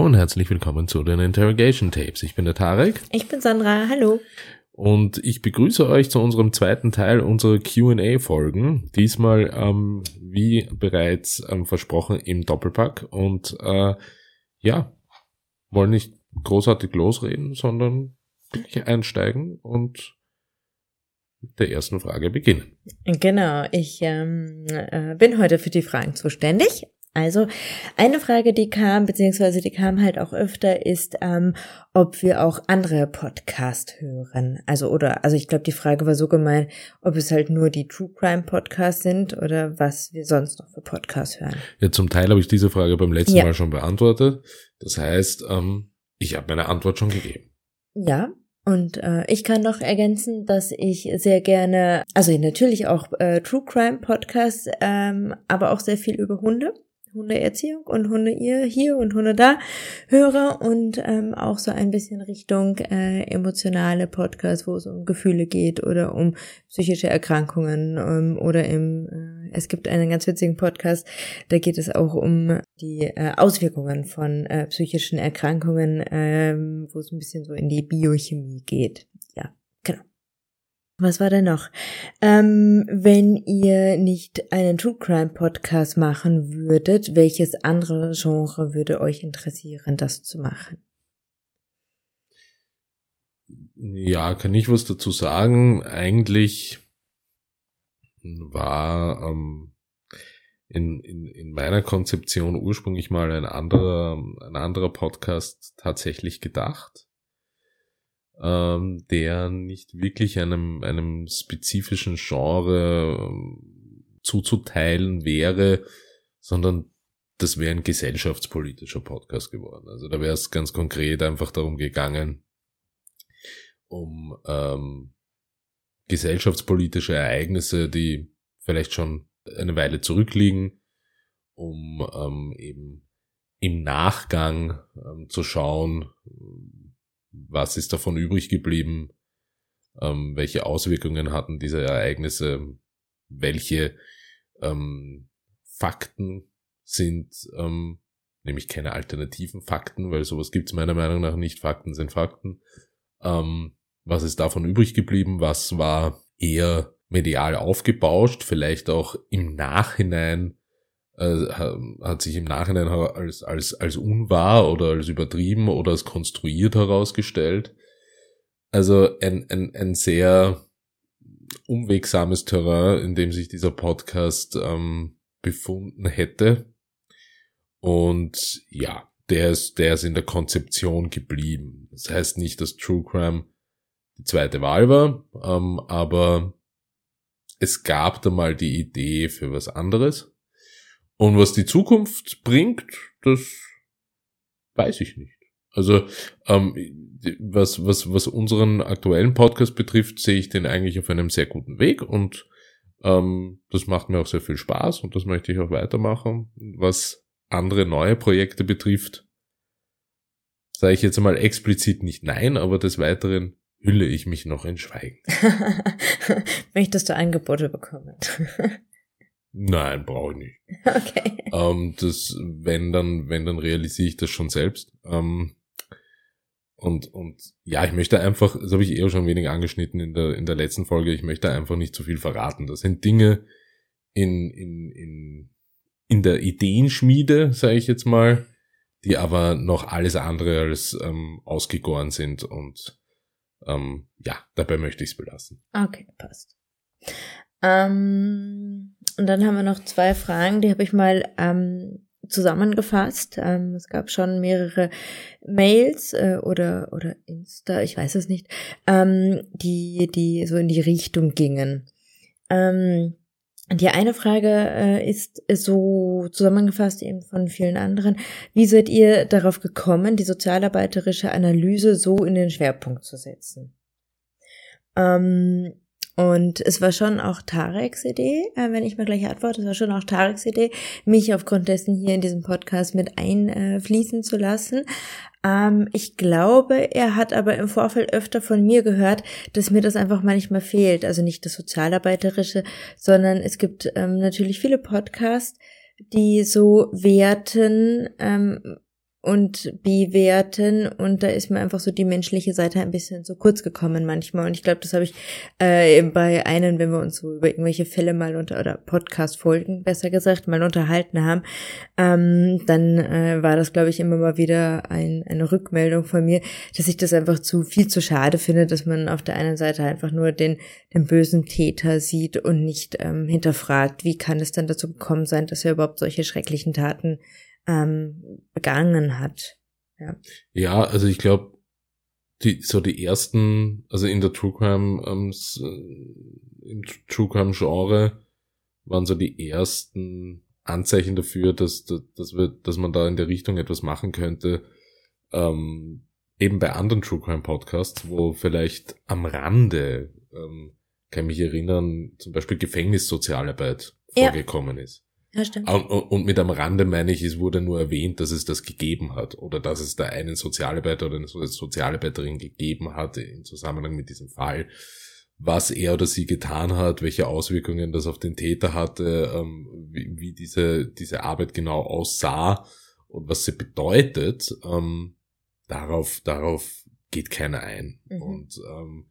Hallo und herzlich willkommen zu den Interrogation Tapes. Ich bin der Tarek. Ich bin Sandra. Hallo. Und ich begrüße euch zu unserem zweiten Teil unserer QA-Folgen. Diesmal, ähm, wie bereits ähm, versprochen, im Doppelpack. Und äh, ja, wollen nicht großartig losreden, sondern gleich einsteigen und mit der ersten Frage beginnen. Genau, ich ähm, äh, bin heute für die Fragen zuständig. Also eine Frage, die kam, beziehungsweise die kam halt auch öfter, ist, ähm, ob wir auch andere Podcasts hören. Also oder, also ich glaube, die Frage war so gemeint, ob es halt nur die True Crime Podcasts sind oder was wir sonst noch für Podcasts hören. Ja, zum Teil habe ich diese Frage beim letzten ja. Mal schon beantwortet. Das heißt, ähm, ich habe meine Antwort schon gegeben. Ja, und äh, ich kann noch ergänzen, dass ich sehr gerne, also natürlich auch äh, True Crime Podcasts, ähm, aber auch sehr viel über Hunde. Hundeerziehung und Hunde ihr hier und Hunde da höre und ähm, auch so ein bisschen Richtung äh, emotionale Podcasts, wo es um Gefühle geht oder um psychische Erkrankungen ähm, oder im äh, es gibt einen ganz witzigen Podcast, da geht es auch um die äh, Auswirkungen von äh, psychischen Erkrankungen, ähm, wo es ein bisschen so in die Biochemie geht. Was war denn noch? Ähm, wenn ihr nicht einen True Crime Podcast machen würdet, welches andere Genre würde euch interessieren, das zu machen? Ja, kann ich was dazu sagen? Eigentlich war ähm, in, in, in meiner Konzeption ursprünglich mal ein anderer, ein anderer Podcast tatsächlich gedacht ähm, der nicht wirklich einem, einem spezifischen Genre ähm, zuzuteilen wäre, sondern das wäre ein gesellschaftspolitischer Podcast geworden. Also da wäre es ganz konkret einfach darum gegangen, um ähm, gesellschaftspolitische Ereignisse, die vielleicht schon eine Weile zurückliegen, um ähm, eben im Nachgang ähm, zu schauen, was ist davon übrig geblieben, ähm, welche Auswirkungen hatten diese Ereignisse, welche ähm, Fakten sind, ähm, nämlich keine alternativen Fakten, weil sowas gibt es meiner Meinung nach nicht, Fakten sind Fakten. Ähm, was ist davon übrig geblieben, was war eher medial aufgebauscht, vielleicht auch im Nachhinein äh, hat sich im Nachhinein als, als, als unwahr oder als übertrieben oder als konstruiert herausgestellt. Also ein, ein, ein sehr unwegsames Terrain, in dem sich dieser Podcast ähm, befunden hätte. Und ja, der ist, der ist in der Konzeption geblieben. Das heißt nicht, dass True Crime die zweite Wahl war, ähm, aber es gab da mal die Idee für was anderes. Und was die Zukunft bringt, das weiß ich nicht. Also ähm, was, was, was unseren aktuellen Podcast betrifft, sehe ich den eigentlich auf einem sehr guten Weg und ähm, das macht mir auch sehr viel Spaß und das möchte ich auch weitermachen. Was andere neue Projekte betrifft, sage ich jetzt mal explizit nicht nein, aber des Weiteren hülle ich mich noch in Schweigen. Möchtest du Angebote bekommen? Nein, brauche ich nicht. Okay. Ähm, das, wenn dann, wenn dann realisiere ich das schon selbst. Ähm, und, und ja, ich möchte einfach, das habe ich eher schon wenig angeschnitten in der, in der letzten Folge, ich möchte einfach nicht zu viel verraten. Das sind Dinge in, in, in, in der Ideenschmiede, sage ich jetzt mal, die aber noch alles andere als ähm, ausgegoren sind. Und ähm, ja, dabei möchte ich es belassen. Okay, passt. Ähm, und dann haben wir noch zwei Fragen, die habe ich mal ähm, zusammengefasst. Ähm, es gab schon mehrere Mails äh, oder oder Insta, ich weiß es nicht, ähm, die die so in die Richtung gingen. Ähm, die eine Frage äh, ist so zusammengefasst eben von vielen anderen. Wie seid ihr darauf gekommen, die sozialarbeiterische Analyse so in den Schwerpunkt zu setzen? Ähm, und es war schon auch Tareks Idee, äh, wenn ich mal gleich antworte, es war schon auch Tareks Idee, mich aufgrund dessen hier in diesem Podcast mit einfließen zu lassen. Ähm, ich glaube, er hat aber im Vorfeld öfter von mir gehört, dass mir das einfach manchmal fehlt. Also nicht das Sozialarbeiterische, sondern es gibt ähm, natürlich viele Podcasts, die so werten, ähm, und bewerten. Und da ist mir einfach so die menschliche Seite ein bisschen zu kurz gekommen manchmal. Und ich glaube, das habe ich äh, bei einem, wenn wir uns so über irgendwelche Fälle mal unter oder Podcast-Folgen besser gesagt mal unterhalten haben, ähm, dann äh, war das glaube ich immer mal wieder ein, eine Rückmeldung von mir, dass ich das einfach zu viel zu schade finde, dass man auf der einen Seite einfach nur den den bösen Täter sieht und nicht ähm, hinterfragt, wie kann es dann dazu gekommen sein, dass er überhaupt solche schrecklichen Taten ähm, begangen hat. Ja, ja also ich glaube, die, so die ersten, also in der True Crime, ähm, äh, im True Crime Genre waren so die ersten Anzeichen dafür, dass, dass, wir, dass man da in der Richtung etwas machen könnte. Ähm, eben bei anderen True Crime Podcasts, wo vielleicht am Rande, ähm, kann mich erinnern, zum Beispiel Gefängnissozialarbeit ja. vorgekommen ist. Ja, stimmt. Und mit am Rande meine ich, es wurde nur erwähnt, dass es das gegeben hat oder dass es da einen Sozialarbeiter oder eine Sozialarbeiterin gegeben hat im Zusammenhang mit diesem Fall. Was er oder sie getan hat, welche Auswirkungen das auf den Täter hatte, ähm, wie, diese, diese Arbeit genau aussah und was sie bedeutet, ähm, darauf, darauf geht keiner ein. Mhm. Und ähm,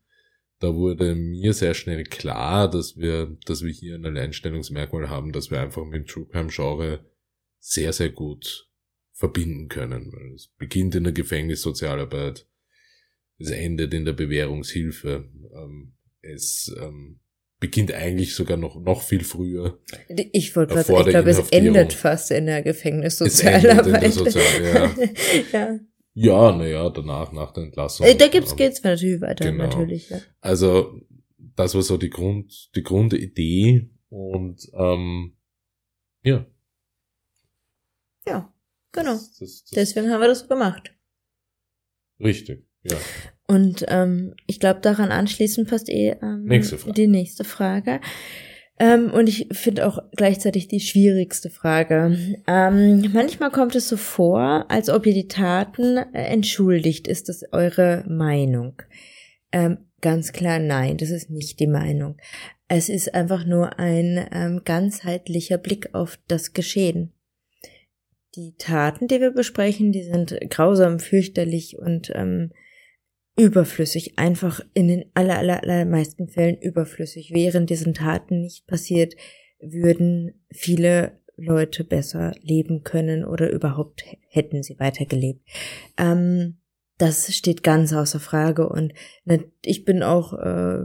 da wurde mir sehr schnell klar, dass wir, dass wir hier ein Alleinstellungsmerkmal haben, dass wir einfach mit dem True Crime Genre sehr, sehr gut verbinden können. Es beginnt in der Gefängnissozialarbeit, es endet in der Bewährungshilfe, ähm, es ähm, beginnt eigentlich sogar noch, noch viel früher. Ich wollte gerade sagen, ich glaube, es endet fast in der Gefängnissozialarbeit. Es endet in der Sozial, ja. ja. Ja, naja, danach, nach der Entlassung. Äh, da gibt's, geht's natürlich weiter, genau. natürlich, ja. Also, das war so die Grund, die Grundidee und, ähm, ja. Ja, genau. Das, das, das Deswegen haben wir das so gemacht. Richtig, ja. Und ähm, ich glaube, daran anschließend passt eh ähm, nächste die nächste Frage. Ähm, und ich finde auch gleichzeitig die schwierigste Frage. Ähm, manchmal kommt es so vor, als ob ihr die Taten äh, entschuldigt. Ist das eure Meinung? Ähm, ganz klar, nein, das ist nicht die Meinung. Es ist einfach nur ein ähm, ganzheitlicher Blick auf das Geschehen. Die Taten, die wir besprechen, die sind grausam, fürchterlich und ähm, überflüssig, einfach in den aller, aller, allermeisten Fällen überflüssig. Wären diesen Taten nicht passiert, würden viele Leute besser leben können oder überhaupt hätten sie weitergelebt. Ähm, das steht ganz außer Frage und ich bin auch, äh,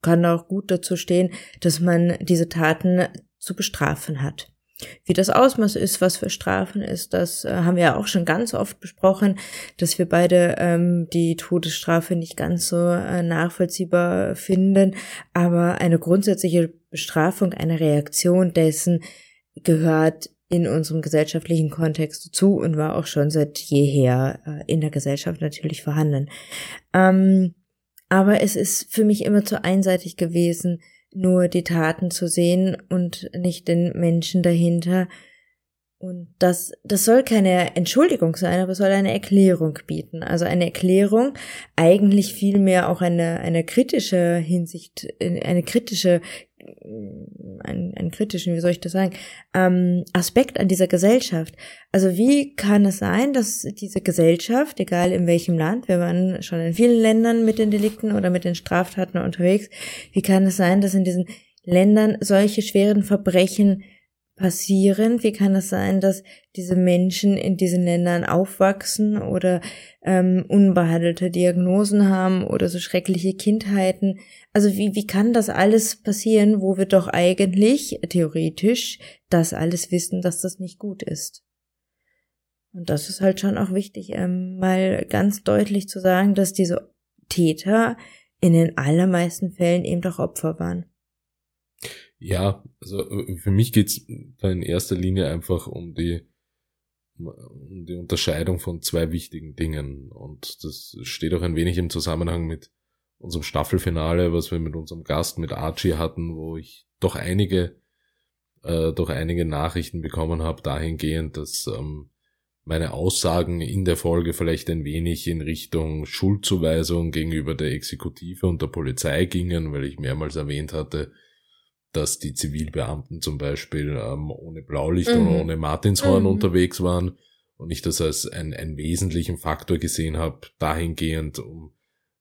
kann auch gut dazu stehen, dass man diese Taten zu bestrafen hat. Wie das Ausmaß ist, was für Strafen ist, das äh, haben wir ja auch schon ganz oft besprochen, dass wir beide ähm, die Todesstrafe nicht ganz so äh, nachvollziehbar finden. Aber eine grundsätzliche Bestrafung, eine Reaktion dessen gehört in unserem gesellschaftlichen Kontext dazu und war auch schon seit jeher äh, in der Gesellschaft natürlich vorhanden. Ähm, aber es ist für mich immer zu einseitig gewesen, nur die Taten zu sehen und nicht den Menschen dahinter. Und das, das soll keine Entschuldigung sein, aber soll eine Erklärung bieten. Also eine Erklärung, eigentlich vielmehr auch eine, eine kritische Hinsicht, eine kritische einen, einen kritischen, wie soll ich das sagen, ähm, Aspekt an dieser Gesellschaft. Also wie kann es sein, dass diese Gesellschaft, egal in welchem Land, wir waren schon in vielen Ländern mit den Delikten oder mit den Straftaten unterwegs, wie kann es sein, dass in diesen Ländern solche schweren Verbrechen passieren? Wie kann es sein, dass diese Menschen in diesen Ländern aufwachsen oder ähm, unbehandelte Diagnosen haben oder so schreckliche Kindheiten? Also wie, wie kann das alles passieren, wo wir doch eigentlich theoretisch das alles wissen, dass das nicht gut ist? Und das ist halt schon auch wichtig, ähm, mal ganz deutlich zu sagen, dass diese Täter in den allermeisten Fällen eben doch Opfer waren. Ja, also äh, für mich geht's da in erster Linie einfach um die um die Unterscheidung von zwei wichtigen Dingen. Und das steht auch ein wenig im Zusammenhang mit unserem Staffelfinale, was wir mit unserem Gast, mit Archie hatten, wo ich doch einige, äh, doch einige Nachrichten bekommen habe, dahingehend, dass ähm, meine Aussagen in der Folge vielleicht ein wenig in Richtung Schuldzuweisung gegenüber der Exekutive und der Polizei gingen, weil ich mehrmals erwähnt hatte, dass die Zivilbeamten zum Beispiel ähm, ohne Blaulicht mhm. oder ohne Martinshorn mhm. unterwegs waren und ich das als einen, einen wesentlichen Faktor gesehen habe, dahingehend, um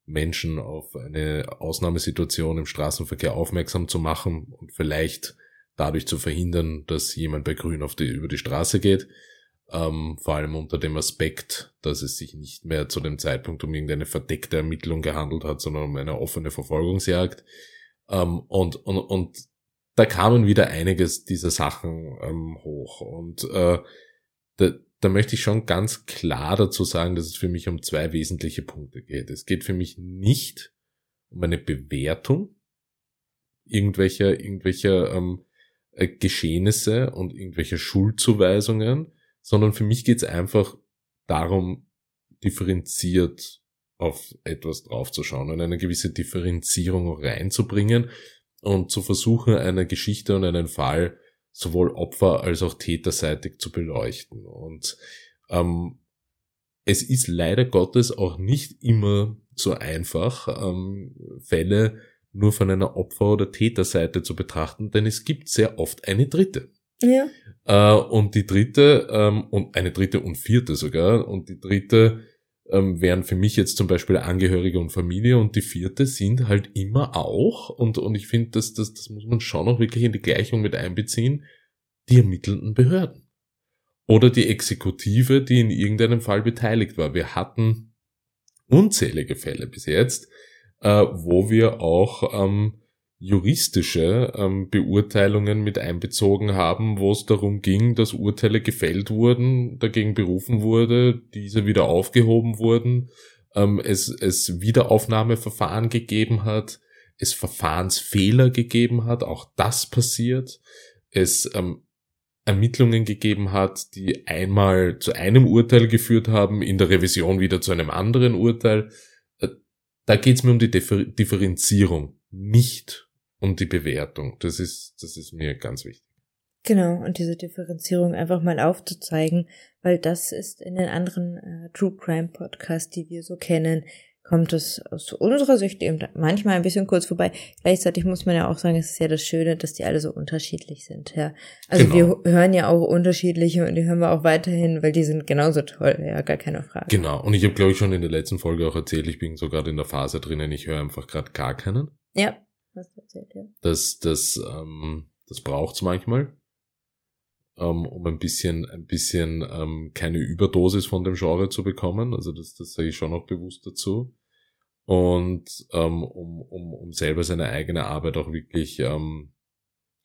Menschen auf eine Ausnahmesituation im Straßenverkehr aufmerksam zu machen und vielleicht dadurch zu verhindern, dass jemand bei Grün auf die, über die Straße geht. Ähm, vor allem unter dem Aspekt, dass es sich nicht mehr zu dem Zeitpunkt um irgendeine verdeckte Ermittlung gehandelt hat, sondern um eine offene Verfolgungsjagd. Ähm, und, und, und da kamen wieder einiges dieser Sachen ähm, hoch. Und äh, da, da möchte ich schon ganz klar dazu sagen, dass es für mich um zwei wesentliche Punkte geht. Es geht für mich nicht um eine Bewertung irgendwelcher, irgendwelcher ähm, äh, Geschehnisse und irgendwelche Schuldzuweisungen, sondern für mich geht es einfach darum, differenziert auf etwas draufzuschauen und eine gewisse Differenzierung reinzubringen und zu versuchen, eine Geschichte und einen Fall sowohl Opfer als auch täterseitig zu beleuchten. Und ähm, es ist leider Gottes auch nicht immer so einfach, ähm, Fälle nur von einer Opfer- oder Täterseite zu betrachten, denn es gibt sehr oft eine dritte. Ja. Äh, und die dritte, ähm, und eine dritte und vierte sogar, und die dritte ähm, wären für mich jetzt zum Beispiel Angehörige und Familie und die vierte sind halt immer auch, und, und ich finde, das, das, das muss man schon noch wirklich in die Gleichung mit einbeziehen, die ermittelnden Behörden. Oder die Exekutive, die in irgendeinem Fall beteiligt war. Wir hatten unzählige Fälle bis jetzt, äh, wo wir auch ähm, juristische ähm, Beurteilungen mit einbezogen haben, wo es darum ging, dass Urteile gefällt wurden, dagegen berufen wurde, diese wieder aufgehoben wurden, ähm, es, es Wiederaufnahmeverfahren gegeben hat, es Verfahrensfehler gegeben hat, auch das passiert, es ähm, Ermittlungen gegeben hat, die einmal zu einem Urteil geführt haben, in der Revision wieder zu einem anderen Urteil. Äh, da geht es mir um die Differ Differenzierung, nicht und die Bewertung. Das ist, das ist mir ganz wichtig. Genau, und diese Differenzierung einfach mal aufzuzeigen, weil das ist in den anderen äh, True Crime Podcasts, die wir so kennen, kommt es aus unserer Sicht eben manchmal ein bisschen kurz vorbei. Gleichzeitig muss man ja auch sagen, es ist ja das Schöne, dass die alle so unterschiedlich sind, ja. Also genau. wir hören ja auch unterschiedliche und die hören wir auch weiterhin, weil die sind genauso toll, ja, gar keine Frage. Genau, und ich habe glaube ich schon in der letzten Folge auch erzählt, ich bin sogar in der Phase drinnen, ich höre einfach gerade gar keinen. Ja, hast erzählt, ja. Das, das, ähm, das braucht's manchmal, ähm, um ein bisschen, ein bisschen ähm, keine Überdosis von dem Genre zu bekommen. Also das, das sage ich schon auch bewusst dazu. Und ähm, um, um, um selber seine eigene Arbeit auch wirklich ähm,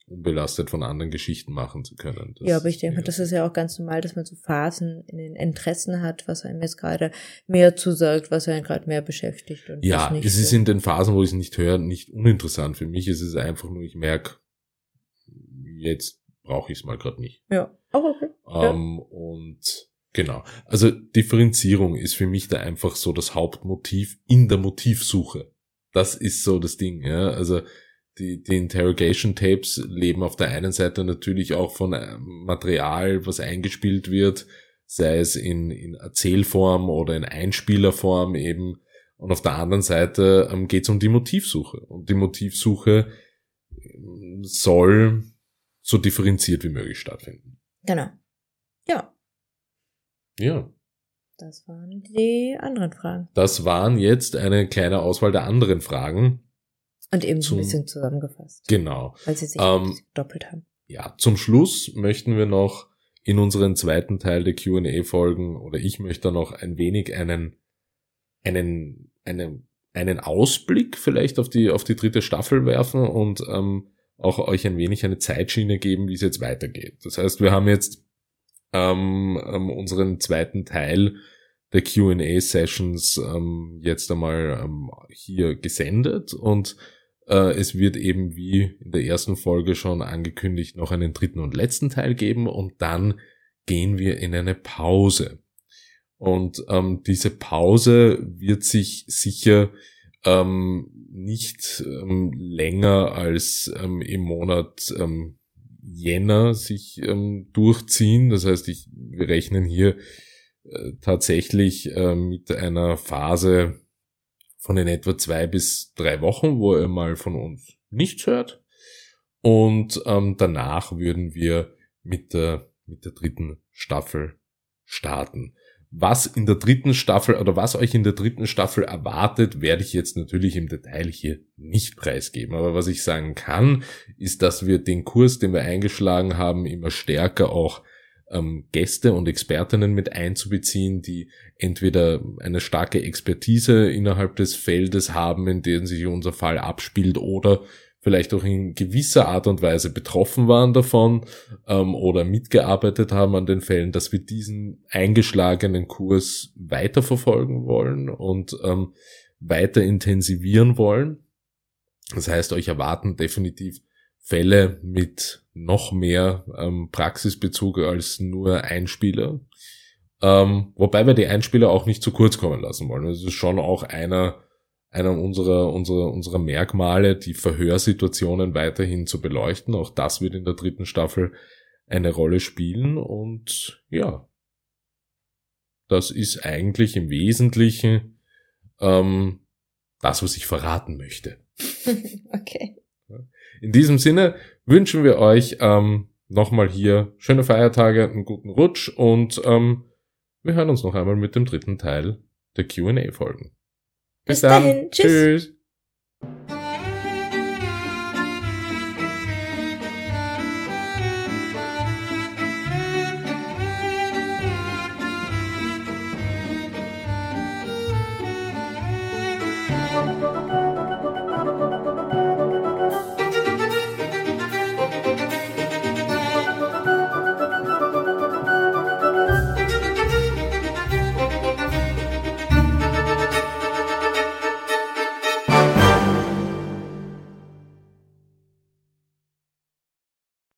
unbelastet von anderen Geschichten machen zu können. Das ja, aber ich denke, das ist ja auch ganz normal, dass man so Phasen in den Interessen hat, was einem jetzt gerade mehr zusagt, was einen gerade mehr beschäftigt. Und ja, es ist in den Phasen, wo ich es nicht höre, nicht uninteressant. Für mich ist es einfach nur, ich merke, jetzt brauche ich es mal gerade nicht. Ja, auch okay. Ähm, ja. Und genau. Also Differenzierung ist für mich da einfach so das Hauptmotiv in der Motivsuche. Das ist so das Ding, ja. Also die, die Interrogation Tapes leben auf der einen Seite natürlich auch von äh, Material, was eingespielt wird, sei es in, in Erzählform oder in Einspielerform eben. Und auf der anderen Seite ähm, geht es um die Motivsuche. Und die Motivsuche ähm, soll so differenziert wie möglich stattfinden. Genau. Ja. Ja. Das waren die anderen Fragen. Das waren jetzt eine kleine Auswahl der anderen Fragen. Und eben zum, ein bisschen zusammengefasst. Genau. Weil sie sich ähm, doppelt haben. Ja, zum Schluss möchten wir noch in unseren zweiten Teil der Q&A-Folgen oder ich möchte noch ein wenig einen, einen, einen, einen Ausblick vielleicht auf die, auf die dritte Staffel werfen und ähm, auch euch ein wenig eine Zeitschiene geben, wie es jetzt weitergeht. Das heißt, wir haben jetzt ähm, ähm, unseren zweiten Teil der Q&A-Sessions ähm, jetzt einmal ähm, hier gesendet und es wird eben wie in der ersten Folge schon angekündigt noch einen dritten und letzten Teil geben und dann gehen wir in eine Pause. Und ähm, diese Pause wird sich sicher ähm, nicht ähm, länger als ähm, im Monat ähm, Jänner sich ähm, durchziehen. Das heißt, ich, wir rechnen hier äh, tatsächlich äh, mit einer Phase von in etwa zwei bis drei Wochen, wo er mal von uns nichts hört. Und ähm, danach würden wir mit der, mit der dritten Staffel starten. Was in der dritten Staffel oder was euch in der dritten Staffel erwartet, werde ich jetzt natürlich im Detail hier nicht preisgeben. Aber was ich sagen kann, ist, dass wir den Kurs, den wir eingeschlagen haben, immer stärker auch ähm, Gäste und Expertinnen mit einzubeziehen, die entweder eine starke Expertise innerhalb des Feldes haben, in dem sich unser Fall abspielt, oder vielleicht auch in gewisser Art und Weise betroffen waren davon ähm, oder mitgearbeitet haben an den Fällen, dass wir diesen eingeschlagenen Kurs weiterverfolgen wollen und ähm, weiter intensivieren wollen. Das heißt, euch erwarten definitiv Fälle mit noch mehr ähm, Praxisbezug als nur Einspieler. Ähm, wobei wir die Einspieler auch nicht zu kurz kommen lassen wollen. Das ist schon auch einer, einer unserer, unserer, unserer Merkmale, die Verhörsituationen weiterhin zu beleuchten. Auch das wird in der dritten Staffel eine Rolle spielen und ja, das ist eigentlich im Wesentlichen ähm, das, was ich verraten möchte. okay. In diesem Sinne wünschen wir euch ähm, nochmal hier schöne Feiertage, einen guten Rutsch und ähm, wir hören uns noch einmal mit dem dritten Teil der QA-Folgen. Bis, Bis dahin. Tschüss. Tschüss.